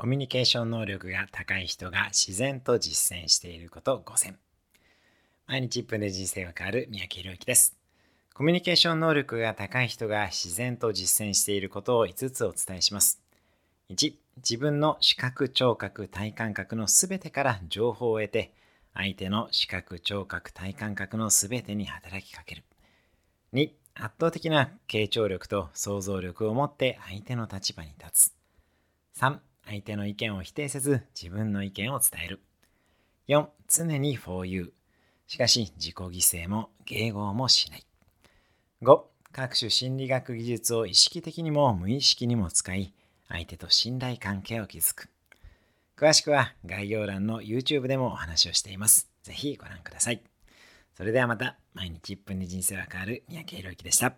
コミュニケーション能力が高い人が自然と実践していること5選。毎日1分で人生が変わる三宅宏之です。コミュニケーション能力が高い人が自然と実践していることを5つお伝えします。1自分の視覚聴覚体感覚のすべてから情報を得て相手の視覚聴覚体感覚のすべてに働きかける。2圧倒的な傾聴力と想像力を持って相手の立場に立つ。3相手の意見を否定せず自分の意見を伝える。4. 常に for you。しかし自己犠牲も迎合もしない。5. 各種心理学技術を意識的にも無意識にも使い、相手と信頼関係を築く。詳しくは概要欄の YouTube でもお話をしています。ぜひご覧ください。それではまた毎日1分で人生は変わる三宅宏之でした。